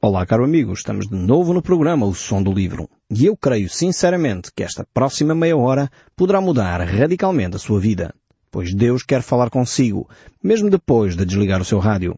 Olá, caro amigo, estamos de novo no programa O Som do Livro. E eu creio sinceramente que esta próxima meia hora poderá mudar radicalmente a sua vida. Pois Deus quer falar consigo, mesmo depois de desligar o seu rádio.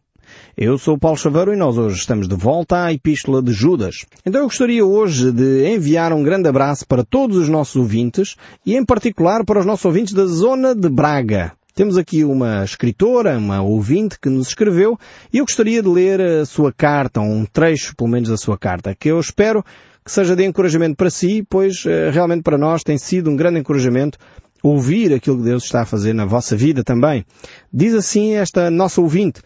Eu sou o Paulo Chaveiro e nós hoje estamos de volta à Epístola de Judas. Então eu gostaria hoje de enviar um grande abraço para todos os nossos ouvintes e em particular para os nossos ouvintes da zona de Braga. Temos aqui uma escritora, uma ouvinte que nos escreveu e eu gostaria de ler a sua carta, um trecho pelo menos da sua carta, que eu espero que seja de encorajamento para si, pois eh, realmente para nós tem sido um grande encorajamento ouvir aquilo que Deus está a fazer na vossa vida também. Diz assim esta nossa ouvinte,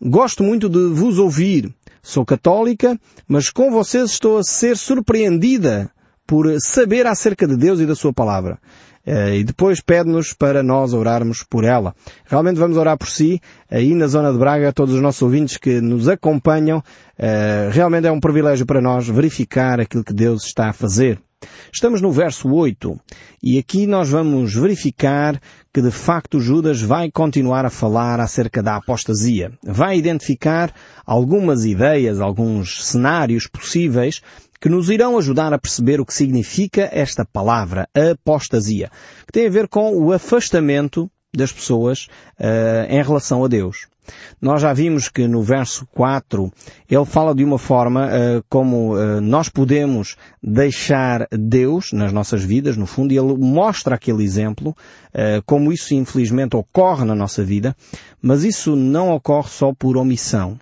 gosto muito de vos ouvir. Sou católica, mas com vocês estou a ser surpreendida por saber acerca de Deus e da Sua Palavra. Eh, e depois pede-nos para nós orarmos por ela. Realmente vamos orar por si, aí na zona de Braga, todos os nossos ouvintes que nos acompanham. Eh, realmente é um privilégio para nós verificar aquilo que Deus está a fazer. Estamos no verso 8 e aqui nós vamos verificar que de facto Judas vai continuar a falar acerca da apostasia. Vai identificar algumas ideias, alguns cenários possíveis que nos irão ajudar a perceber o que significa esta palavra, apostasia, que tem a ver com o afastamento das pessoas uh, em relação a Deus. Nós já vimos que no verso 4 ele fala de uma forma uh, como uh, nós podemos deixar Deus nas nossas vidas, no fundo, e ele mostra aquele exemplo, uh, como isso infelizmente ocorre na nossa vida, mas isso não ocorre só por omissão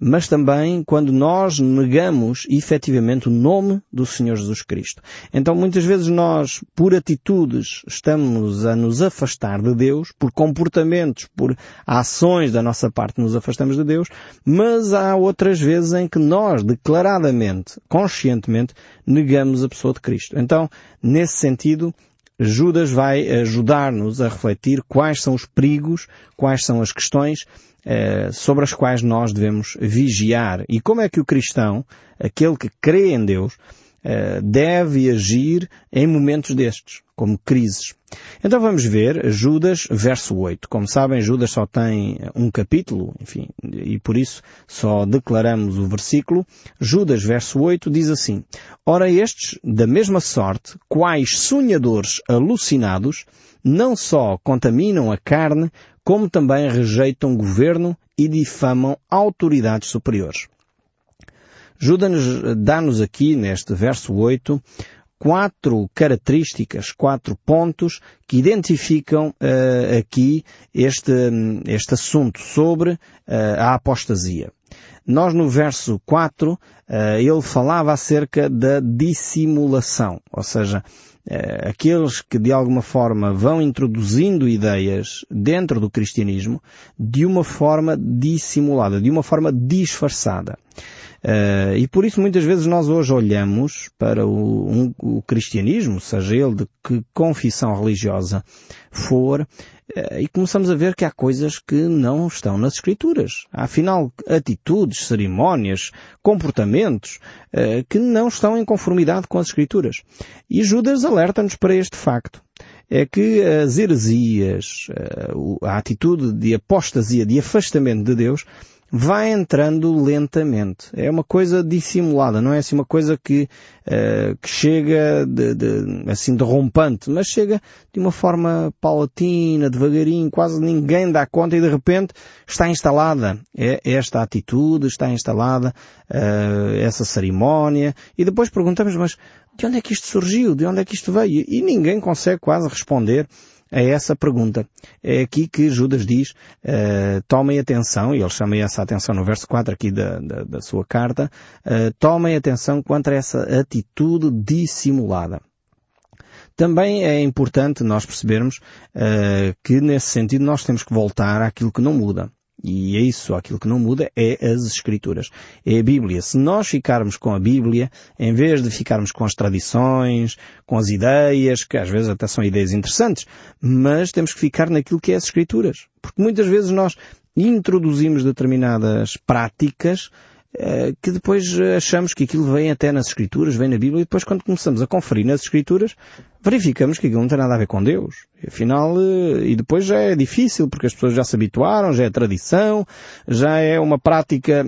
mas também quando nós negamos efetivamente o nome do Senhor Jesus Cristo. Então muitas vezes nós, por atitudes, estamos a nos afastar de Deus, por comportamentos, por ações da nossa parte nos afastamos de Deus, mas há outras vezes em que nós, declaradamente, conscientemente, negamos a pessoa de Cristo. Então, nesse sentido, Judas vai ajudar-nos a refletir quais são os perigos, quais são as questões eh, sobre as quais nós devemos vigiar. E como é que o cristão, aquele que crê em Deus, eh, deve agir em momentos destes, como crises. Então vamos ver Judas, verso 8. Como sabem, Judas só tem um capítulo, enfim, e por isso só declaramos o versículo. Judas, verso 8, diz assim, Ora estes, da mesma sorte, quais sonhadores alucinados, não só contaminam a carne, como também rejeitam governo e difamam autoridades superiores. Judas dá-nos aqui, neste verso 8, quatro características, quatro pontos que identificam uh, aqui este, este assunto sobre uh, a apostasia. Nós no verso 4, uh, ele falava acerca da dissimulação, ou seja, aqueles que de alguma forma vão introduzindo ideias dentro do cristianismo de uma forma dissimulada, de uma forma disfarçada. Uh, e por isso muitas vezes nós hoje olhamos para o, um, o cristianismo, seja ele de que confissão religiosa for, uh, e começamos a ver que há coisas que não estão nas escrituras. Há afinal atitudes, cerimónias, comportamentos uh, que não estão em conformidade com as escrituras. E Judas alerta-nos para este facto é que as heresias, a atitude de apostasia, de afastamento de Deus, vai entrando lentamente. É uma coisa dissimulada, não é assim uma coisa que, uh, que chega de, de, assim derrompante, mas chega de uma forma paulatina, devagarinho, quase ninguém dá conta e de repente está instalada é, esta atitude, está instalada uh, essa cerimónia e depois perguntamos, mas de onde é que isto surgiu? De onde é que isto veio? E ninguém consegue quase responder a essa pergunta. É aqui que Judas diz, uh, tomem atenção, e ele chama essa atenção no verso 4 aqui da, da, da sua carta, uh, tomem atenção quanto a essa atitude dissimulada. Também é importante nós percebermos uh, que nesse sentido nós temos que voltar àquilo que não muda. E é isso, aquilo que não muda é as Escrituras. É a Bíblia. Se nós ficarmos com a Bíblia, em vez de ficarmos com as tradições, com as ideias, que às vezes até são ideias interessantes, mas temos que ficar naquilo que é as Escrituras. Porque muitas vezes nós introduzimos determinadas práticas que depois achamos que aquilo vem até nas Escrituras, vem na Bíblia, e depois quando começamos a conferir nas Escrituras, verificamos que aquilo não tem nada a ver com Deus. Afinal, eh, e depois já é difícil, porque as pessoas já se habituaram, já é tradição, já é uma prática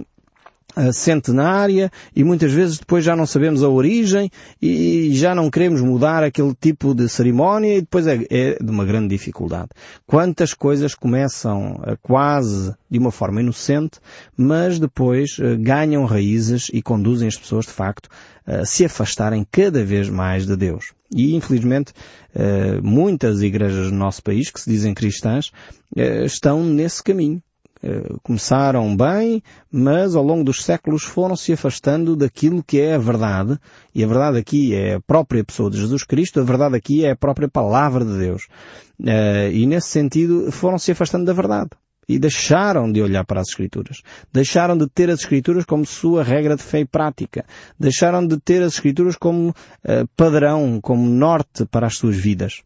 centenária e muitas vezes depois já não sabemos a origem e já não queremos mudar aquele tipo de cerimónia e depois é, é de uma grande dificuldade. Quantas coisas começam quase de uma forma inocente, mas depois uh, ganham raízes e conduzem as pessoas de facto a se afastarem cada vez mais de Deus. E infelizmente muitas igrejas no nosso país que se dizem cristãs estão nesse caminho eh, começaram bem, mas ao longo dos séculos foram se afastando daquilo que é a verdade. E a verdade aqui é a própria pessoa de Jesus Cristo, a verdade aqui é a própria palavra de Deus. Eh, e nesse sentido foram se afastando da verdade. E deixaram de olhar para as Escrituras. Deixaram de ter as Escrituras como sua regra de fé e prática. Deixaram de ter as Escrituras como uh, padrão, como norte para as suas vidas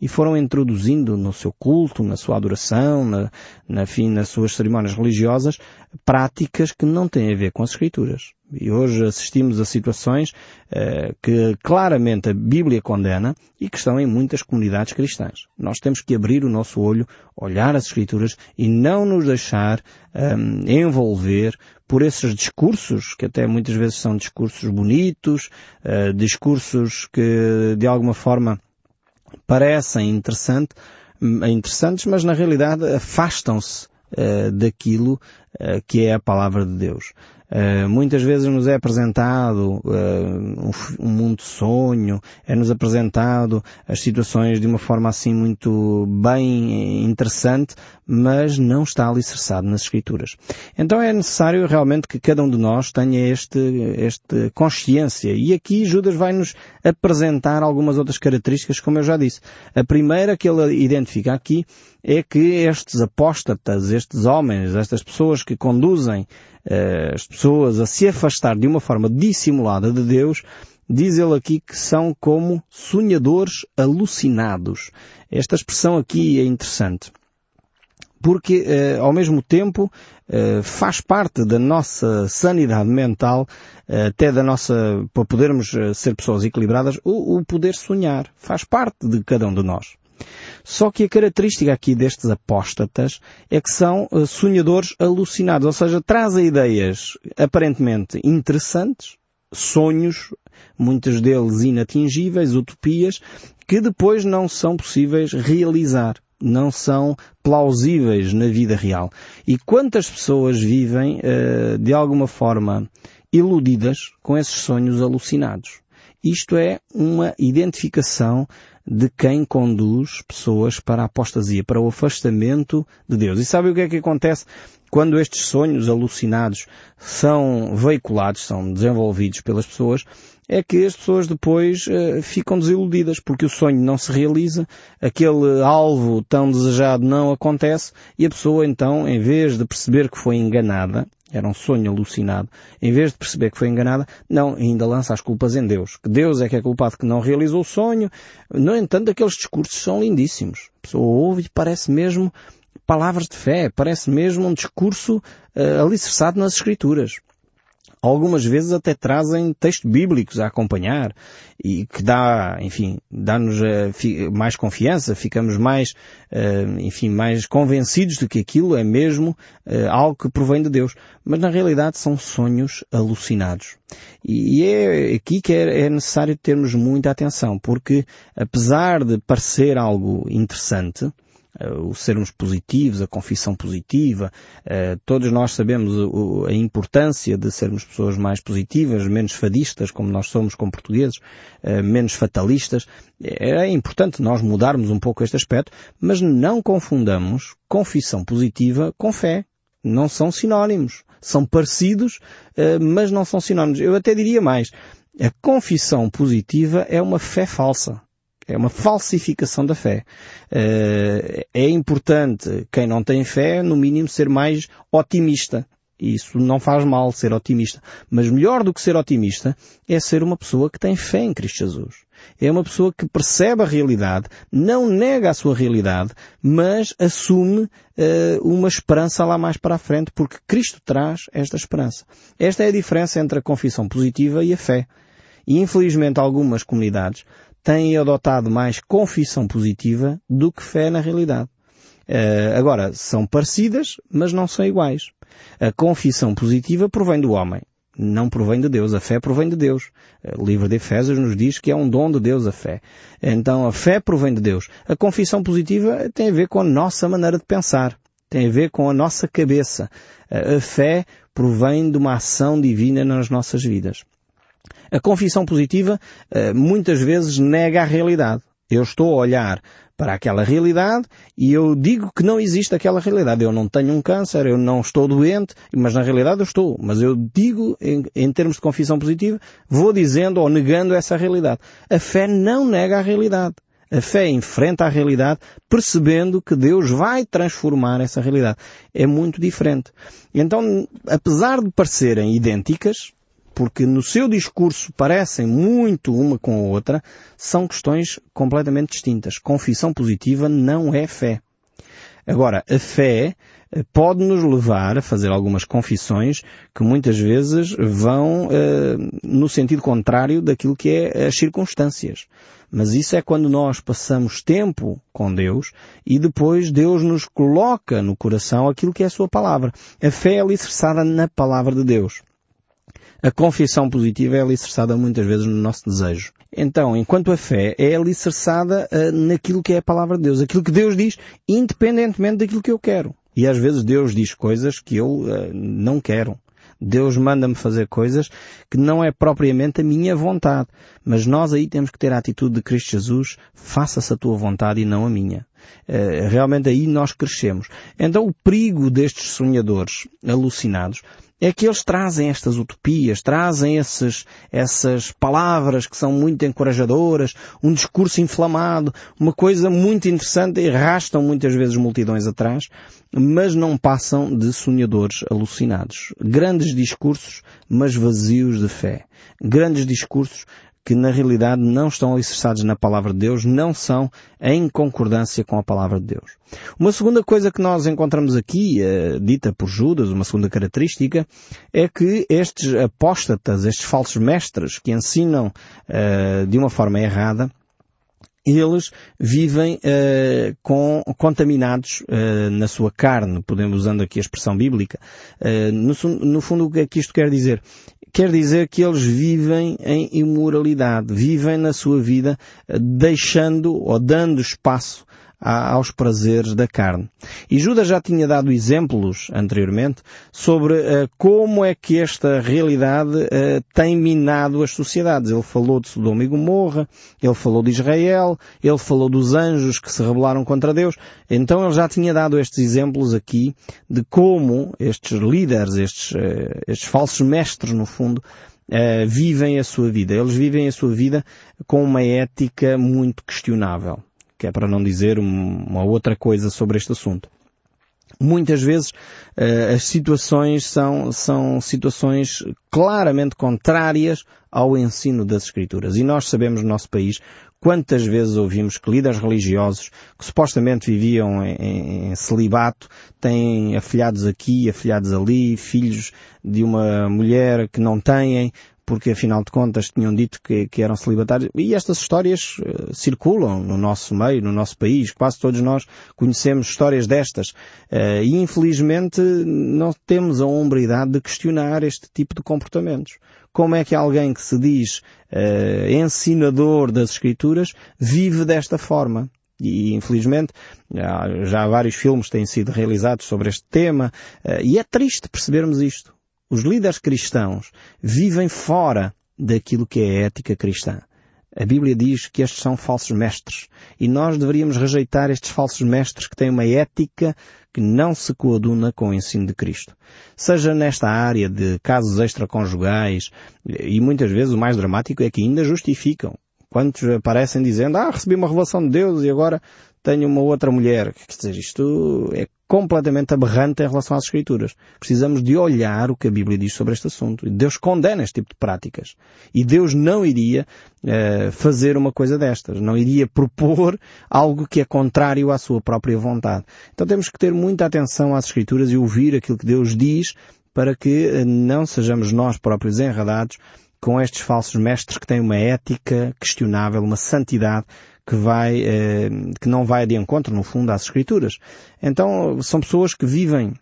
e foram introduzindo no seu culto, na sua adoração, na, na fim, nas suas cerimónias religiosas, práticas que não têm a ver com as Escrituras. E hoje assistimos a situações uh, que claramente a Bíblia condena e que estão em muitas comunidades cristãs. Nós temos que abrir o nosso olho, olhar as Escrituras e não nos deixar um, envolver por esses discursos, que até muitas vezes são discursos bonitos, uh, discursos que de alguma forma parecem interessante, interessantes, mas na realidade afastam-se uh, daquilo uh, que é a palavra de Deus. Uh, muitas vezes nos é apresentado uh, um, um, mundo de sonho, é-nos apresentado as situações de uma forma assim muito bem interessante, mas não está alicerçado nas Escrituras. Então é necessário realmente que cada um de nós tenha este, este consciência. E aqui Judas vai nos apresentar algumas outras características, como eu já disse. A primeira que ele identifica aqui é que estes apóstatas, estes homens, estas pessoas que conduzem as pessoas a se afastar de uma forma dissimulada de Deus, diz ele aqui que são como sonhadores alucinados. Esta expressão aqui é interessante. Porque, uh, ao mesmo tempo, uh, faz parte da nossa sanidade mental, até da nossa, para podermos ser pessoas equilibradas, o, o poder sonhar. Faz parte de cada um de nós. Só que a característica aqui destes apóstatas é que são eh, sonhadores alucinados, ou seja, trazem ideias aparentemente interessantes, sonhos, muitos deles inatingíveis, utopias, que depois não são possíveis realizar, não são plausíveis na vida real. E quantas pessoas vivem uh, de alguma forma iludidas com esses sonhos alucinados? Isto é uma identificação de quem conduz pessoas para a apostasia, para o afastamento de Deus. E sabe o que é que acontece quando estes sonhos alucinados são veiculados, são desenvolvidos pelas pessoas? É que as pessoas depois uh, ficam desiludidas porque o sonho não se realiza, aquele alvo tão desejado não acontece e a pessoa então, em vez de perceber que foi enganada, era um sonho alucinado. Em vez de perceber que foi enganada, não, ainda lança as culpas em Deus. Que Deus é que é culpado que não realizou o sonho. No entanto, aqueles discursos são lindíssimos. A pessoa ouve e parece mesmo palavras de fé, parece mesmo um discurso uh, alicerçado nas Escrituras algumas vezes até trazem textos bíblicos a acompanhar e que dá, enfim, dá-nos uh, mais confiança, ficamos mais, uh, enfim, mais convencidos de que aquilo é mesmo uh, algo que provém de Deus. Mas na realidade são sonhos alucinados. E é aqui que é, é necessário termos muita atenção, porque apesar de parecer algo interessante, o sermos positivos, a confissão positiva. Eh, todos nós sabemos a importância de sermos pessoas mais positivas, menos fadistas, como nós somos como portugueses, eh, menos fatalistas. É importante nós mudarmos um pouco este aspecto, mas não confundamos confissão positiva com fé. Não são sinónimos. São parecidos, eh, mas não são sinónimos. Eu até diria mais. A confissão positiva é uma fé falsa. É uma falsificação da fé. Eh, é importante quem não tem fé, no mínimo, ser mais otimista. Isso não faz mal ser otimista. Mas melhor do que ser otimista é ser uma pessoa que tem fé em Cristo Jesus. É uma pessoa que percebe a realidade, não nega a sua realidade, mas assume uh, uma esperança lá mais para a frente, porque Cristo traz esta esperança. Esta é a diferença entre a confissão positiva e a fé. E infelizmente algumas comunidades têm adotado mais confissão positiva do que fé na realidade. Uh, agora, são parecidas, mas não são iguais. A confissão positiva provém do homem não provém de Deus. A fé provém de Deus. O livro de Efésios nos diz que é um dom de Deus a fé. Então a fé provém de Deus. A confissão positiva tem a ver com a nossa maneira de pensar. Tem a ver com a nossa cabeça. A fé provém de uma ação divina nas nossas vidas. A confissão positiva eh, muitas vezes nega a realidade. Eu estou a olhar para aquela realidade e eu digo que não existe aquela realidade. Eu não tenho um câncer, eu não estou doente, mas na realidade eu estou. Mas eu digo, em, em termos de confissão positiva, vou dizendo ou negando essa realidade. A fé não nega a realidade. A fé enfrenta a realidade percebendo que Deus vai transformar essa realidade. É muito diferente. Então, apesar de parecerem idênticas, porque no seu discurso parecem muito uma com a outra, são questões completamente distintas. Confissão positiva não é fé. Agora, a fé eh, pode nos levar a fazer algumas confissões que muitas vezes vão eh, no sentido contrário daquilo que é as circunstâncias. Mas isso é quando nós passamos tempo com Deus e depois Deus nos coloca no coração aquilo que é a sua palavra. A fé é alicerçada na palavra de Deus. A confissão positiva é alicerçada muitas vezes no nosso desejo. Então, enquanto a fé é alicerçada uh, naquilo que é a palavra de Deus, aquilo que Deus diz, independentemente daquilo que eu quero. E às vezes Deus diz coisas que eu uh, não quero. Deus manda-me fazer coisas que não é propriamente a minha vontade. Mas nós aí temos que ter a atitude de Cristo Jesus, faça-se a tua vontade e não a minha. Uh, realmente aí nós crescemos. Então o perigo destes sonhadores alucinados é que eles trazem estas utopias, trazem esses, essas palavras que são muito encorajadoras, um discurso inflamado, uma coisa muito interessante e arrastam muitas vezes multidões atrás, mas não passam de sonhadores alucinados. Grandes discursos, mas vazios de fé. Grandes discursos que na realidade não estão alicerçados na palavra de Deus, não são em concordância com a palavra de Deus. Uma segunda coisa que nós encontramos aqui, uh, dita por Judas, uma segunda característica, é que estes apóstatas, estes falsos mestres que ensinam uh, de uma forma errada, eles vivem uh, com, contaminados uh, na sua carne, podemos usando aqui a expressão bíblica. Uh, no, no, fundo, o que é que isto quer dizer? quer dizer que eles vivem em imoralidade, vivem na sua vida deixando ou dando espaço aos prazeres da carne. E Judas já tinha dado exemplos anteriormente sobre uh, como é que esta realidade uh, tem minado as sociedades. Ele falou de Sodoma e Gomorra, ele falou de Israel, ele falou dos anjos que se rebelaram contra Deus. Então ele já tinha dado estes exemplos aqui de como estes líderes, estes, uh, estes falsos mestres no fundo, vivem a sua vida. Eles vivem a sua vida com uma ética muito questionável que é para não dizer uma outra coisa sobre este assunto. Muitas vezes uh, as situações são, são situações claramente contrárias ao ensino das Escrituras. E nós sabemos no nosso país quantas vezes ouvimos que líderes religiosos que supostamente viviam em, em celibato têm afilhados aqui, afilhados ali, filhos de uma mulher que não têm, porque afinal de contas tinham dito que, que eram celibatários. E estas histórias uh, circulam no nosso meio, no nosso país. Quase todos nós conhecemos histórias destas. Uh, e infelizmente não temos a hombridade de questionar este tipo de comportamentos. Como é que alguém que se diz uh, ensinador das Escrituras vive desta forma? E infelizmente já vários filmes têm sido realizados sobre este tema e é triste percebermos isto. Os líderes cristãos vivem fora daquilo que é a ética cristã. A Bíblia diz que estes são falsos mestres e nós deveríamos rejeitar estes falsos mestres que têm uma ética que não se coaduna com o ensino de Cristo. Seja nesta área de casos extraconjugais e muitas vezes o mais dramático é que ainda justificam. Quantos aparecem dizendo, ah, recebi uma revelação de Deus e agora tenho uma outra mulher. Quer dizer, isto é completamente aberrante em relação às Escrituras. Precisamos de olhar o que a Bíblia diz sobre este assunto. Deus condena este tipo de práticas. E Deus não iria uh, fazer uma coisa destas. Não iria propor algo que é contrário à sua própria vontade. Então temos que ter muita atenção às Escrituras e ouvir aquilo que Deus diz para que eh, não sejamos nós próprios enredados com estes falsos mestres que têm uma ética questionável, uma santidade que vai, eh, que não vai de encontro, no fundo, às Escrituras. Então, são pessoas que vivem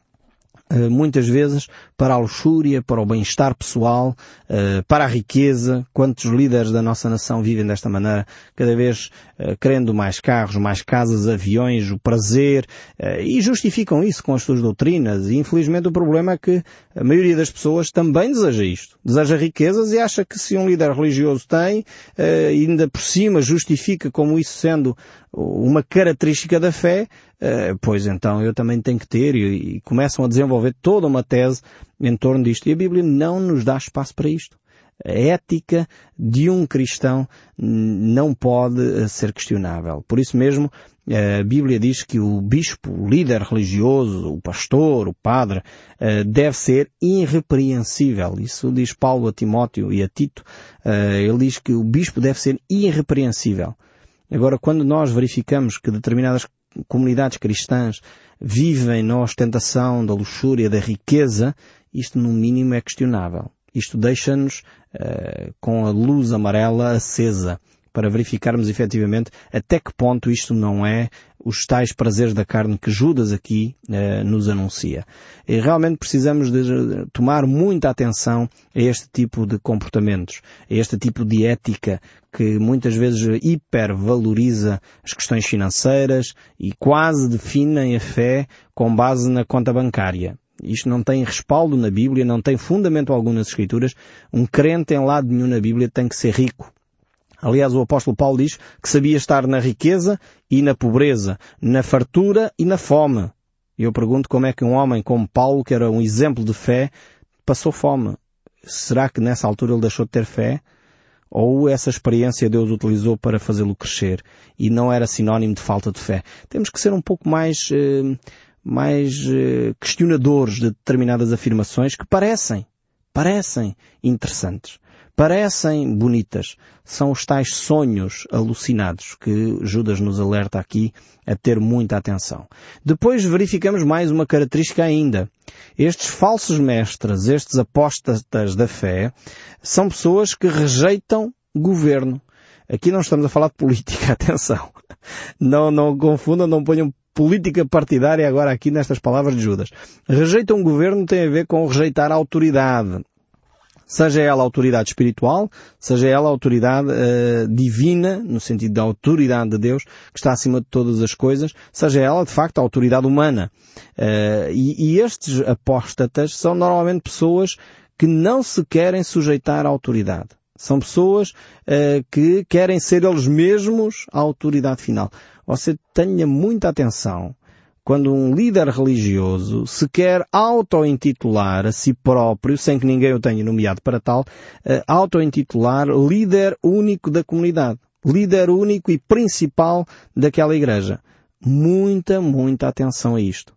muitas vezes para a luxúria, para o bem-estar pessoal, eh, para a riqueza. Quantos líderes da nossa nação vivem desta maneira, cada vez eh, querendo mais carros, mais casas, aviões, o prazer, e justificam isso com as suas doutrinas. E infelizmente o problema é que a maioria das pessoas também deseja isto. Deseja riquezas e acha que se um líder religioso tem, ainda por cima justifica como isso sendo uma característica da fé, eh, pois então eu também tenho que ter e, começam a desenvolver toda uma tese em torno disto. E a Bíblia não nos dá espaço para isto. A ética de um cristão não pode eh, ser questionável. Por isso mesmo, a Bíblia diz que o bispo, o líder religioso, o pastor, o padre, eh, deve ser irrepreensível. Isso diz Paulo a Timóteo e a Tito. Ele diz que o bispo deve ser irrepreensível. Agora, quando nós verificamos que determinadas comunidades cristãs vivem na ostentação da luxúria, da riqueza, isto no mínimo é questionável. Isto deixa-nos uh, com a luz amarela acesa para verificarmos efetivamente até que ponto isto não é os tais prazeres da carne que Judas aqui eh, nos anuncia. E realmente precisamos de tomar muita atenção a este tipo de comportamentos, a este tipo de ética que muitas vezes hipervaloriza as questões financeiras e quase definem a fé com base na conta bancária. Isto não tem respaldo na Bíblia, não tem fundamento algum nas Escrituras. Um crente em lado nenhum na Bíblia tem que ser rico. Aliás, o apóstolo Paulo diz que sabia estar na riqueza e na pobreza, na fartura e na fome. Eu pergunto como é que um homem como Paulo, que era um exemplo de fé, passou fome. Será que nessa altura ele deixou de ter fé? Ou essa experiência Deus utilizou para fazê-lo crescer e não era sinónimo de falta de fé? Temos que ser um pouco mais, eh, mais eh, questionadores de determinadas afirmações que parecem, parecem interessantes parecem bonitas. São os tais sonhos alucinados que Judas nos alerta aqui a ter muita atenção. Depois verificamos mais uma característica ainda. Estes falsos mestres, estes apóstatas da fé, são pessoas que rejeitam governo. Aqui não estamos a falar de política, atenção. Não, não confundam, não ponham política partidária agora aqui nestas palavras de Judas. Rejeitam governo tem a ver com rejeitar a autoridade seja ela autoridade espiritual, seja ela autoridade uh, divina, no sentido da autoridade de Deus, que está acima de todas as coisas, seja ela de facto a autoridade humana. Uh, e, e estes apóstatas são normalmente pessoas que não se querem sujeitar à autoridade. São pessoas uh, que querem ser eles mesmos a autoridade final. Você tenha muita atenção quando um líder religioso se quer auto-intitular a si próprio, sem que ninguém o tenha nomeado para tal, uh, auto-intitular líder único da comunidade. Líder único e principal daquela igreja. Muita, muita atenção a isto.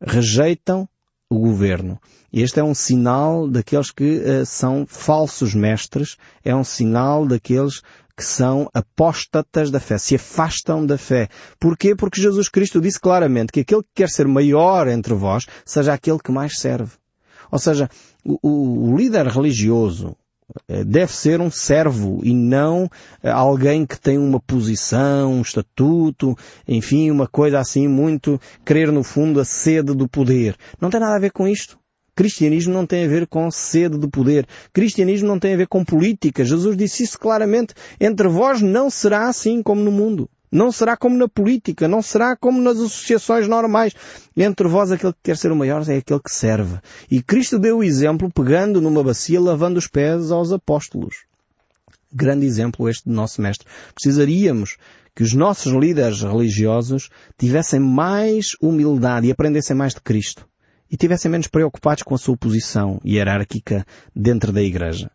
Rejeitam o governo. Este é um sinal daqueles que uh, são falsos mestres, é um sinal daqueles que são apóstatas da fé, se afastam da fé. Porquê? Porque Jesus Cristo disse claramente que aquele que quer ser maior entre vós seja aquele que mais serve. Ou seja, o, o líder religioso eh, deve ser um servo e não eh, alguém que tem uma posição, um estatuto, enfim, uma coisa assim muito, querer no fundo a sede do poder. Não tem nada a ver com isto. Cristianismo não tem a ver com sede de poder. Cristianismo não tem a ver com política. Jesus disse isso claramente. Entre vós não será assim como no mundo. Não será como na política, não será como nas associações normais. Entre vós aquele que quer ser o maior é aquele que serve. E Cristo deu o exemplo pegando numa bacia, lavando os pés aos apóstolos. Grande exemplo este do nosso mestre. Precisaríamos que os nossos líderes religiosos tivessem mais humildade e aprendessem mais de Cristo e tivessem menos preocupados com a sua posição hierárquica dentro da Igreja.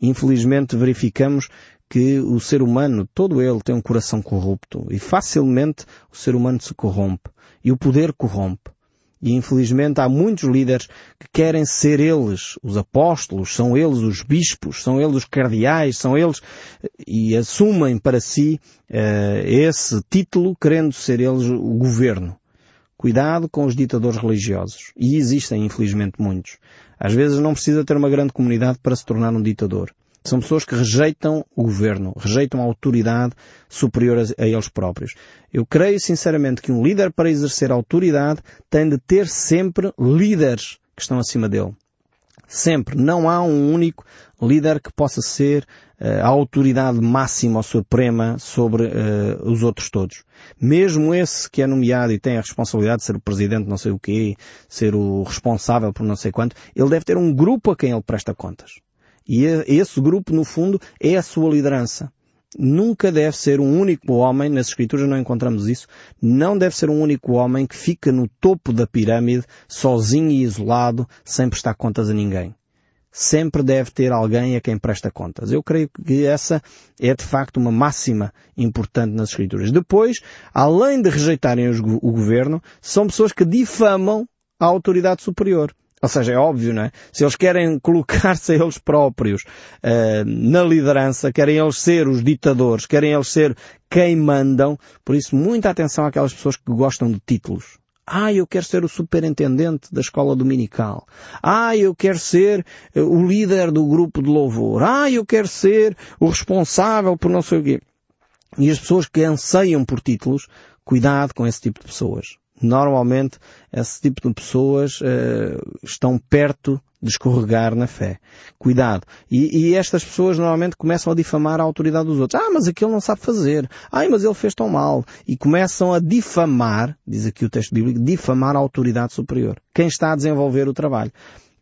Infelizmente verificamos que o ser humano, todo ele, tem um coração corrupto e facilmente o ser humano se corrompe e o poder corrompe. E infelizmente há muitos líderes que querem ser eles os apóstolos, são eles os bispos, são eles os cardeais, são eles e assumem para si uh, esse título querendo ser eles o governo. Cuidado com os ditadores religiosos. E existem, infelizmente, muitos. Às vezes não precisa ter uma grande comunidade para se tornar um ditador. São pessoas que rejeitam o governo, rejeitam a autoridade superior a, eles próprios. Eu creio sinceramente que um líder para exercer autoridade tem de ter sempre líderes que estão acima dele. Sempre. Não há um único líder que possa ser uh, a autoridade máxima ou suprema sobre uh, os outros todos. Mesmo esse que é nomeado e tem a responsabilidade de ser o presidente não sei o quê, ser o responsável por não sei quanto, ele deve ter um grupo a quem ele presta contas. E esse grupo, no fundo, é a sua liderança nunca deve ser um único homem, nas escrituras não encontramos isso, não deve ser um único homem que fica no topo da pirâmide, sozinho e isolado, sem prestar contas a ninguém. Sempre deve ter alguém a quem presta contas. Eu creio que essa é de facto uma máxima importante nas escrituras. Depois, além de rejeitarem o governo, são pessoas que difamam a autoridade superior. Ou seja, é óbvio, não é? Se eles querem colocar-se a eles próprios uh, na liderança, querem eles ser os ditadores, querem eles ser quem mandam, por isso muita atenção àquelas pessoas que gostam de títulos. Ah, eu quero ser o superintendente da escola dominical. Ah, eu quero ser uh, o líder do grupo de louvor. Ah, eu quero ser o responsável por não sei o quê. E as pessoas que anseiam por títulos, cuidado com esse tipo de pessoas normalmente esse tipo de pessoas uh, estão perto de escorregar na fé. Cuidado. E, e, estas pessoas normalmente começam a difamar a autoridade dos outros. Ah, mas aquele não sabe fazer. Ai, mas ele fez tão mal. E começam a difamar, diz aqui o texto bíblico, difamar a autoridade superior. Quem está a desenvolver o trabalho.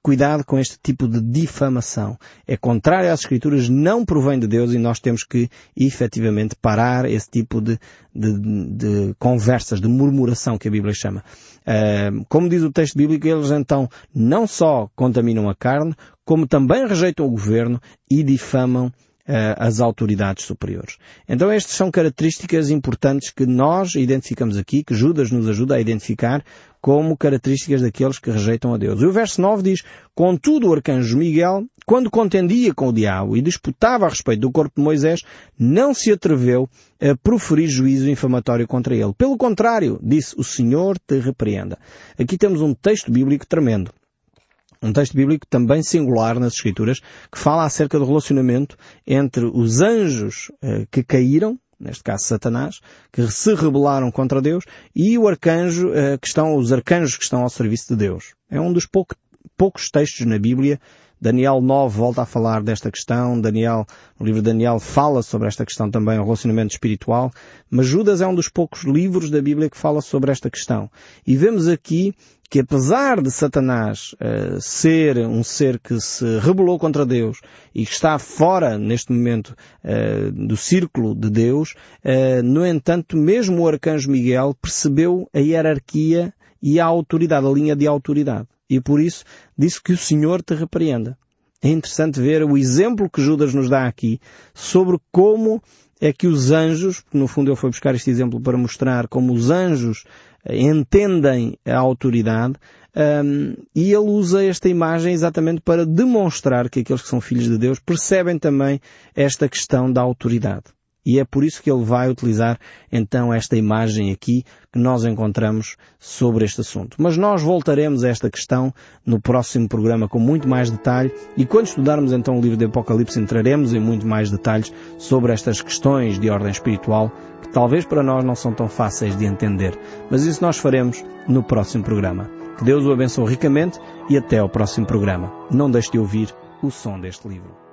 Cuidado com este tipo de difamação. É contrário às Escrituras, não provém de Deus e nós temos que efetivamente parar esse tipo de, de, de conversas, de murmuração que a Bíblia chama. Uh, como diz o texto bíblico, eles então não só contaminam a carne, como também rejeitam o governo e difamam uh, as autoridades superiores. Então estas são características importantes que nós identificamos aqui, que Judas nos ajuda a identificar como características daqueles que rejeitam a Deus. E o verso 9 diz, Contudo o arcanjo Miguel, quando contendia com o diabo e disputava a respeito do corpo de Moisés, não se atreveu a proferir juízo infamatório contra ele. Pelo contrário, disse, o Senhor te repreenda. Aqui temos um texto bíblico tremendo um texto bíblico também singular nas Escrituras, que fala acerca do relacionamento entre os anjos eh, que caíram, neste caso Satanás, que se rebelaram contra Deus, e o arcanjo eh, que estão, os arcanjos que estão ao serviço de Deus. É um dos pouco, poucos textos na Bíblia Daniel 9 volta a falar desta questão, Daniel, o livro de Daniel fala sobre esta questão também, o relacionamento espiritual, mas Judas é um dos poucos livros da Bíblia que fala sobre esta questão. E vemos aqui que apesar de Satanás uh, ser um ser que se rebelou contra Deus e que está fora, neste momento, uh, do círculo de Deus, uh, no entanto, mesmo o arcanjo Miguel percebeu a hierarquia e a autoridade, a linha de autoridade. E por isso disse que o Senhor te repreenda. É interessante ver o exemplo que Judas nos dá aqui sobre como é que os anjos, no fundo ele foi buscar este exemplo para mostrar como os anjos entendem a autoridade, um, e ele usa esta imagem exatamente para demonstrar que aqueles que são filhos de Deus percebem também esta questão da autoridade. E é por isso que ele vai utilizar então esta imagem aqui que nós encontramos sobre este assunto. Mas nós voltaremos a esta questão no próximo programa com muito mais detalhe e quando estudarmos então o livro de Apocalipse entraremos em muito mais detalhes sobre estas questões de ordem espiritual que talvez para nós não são tão fáceis de entender. Mas isso nós faremos no próximo programa. Que Deus o abençoe ricamente e até ao próximo programa. Não deixe de ouvir o som deste livro.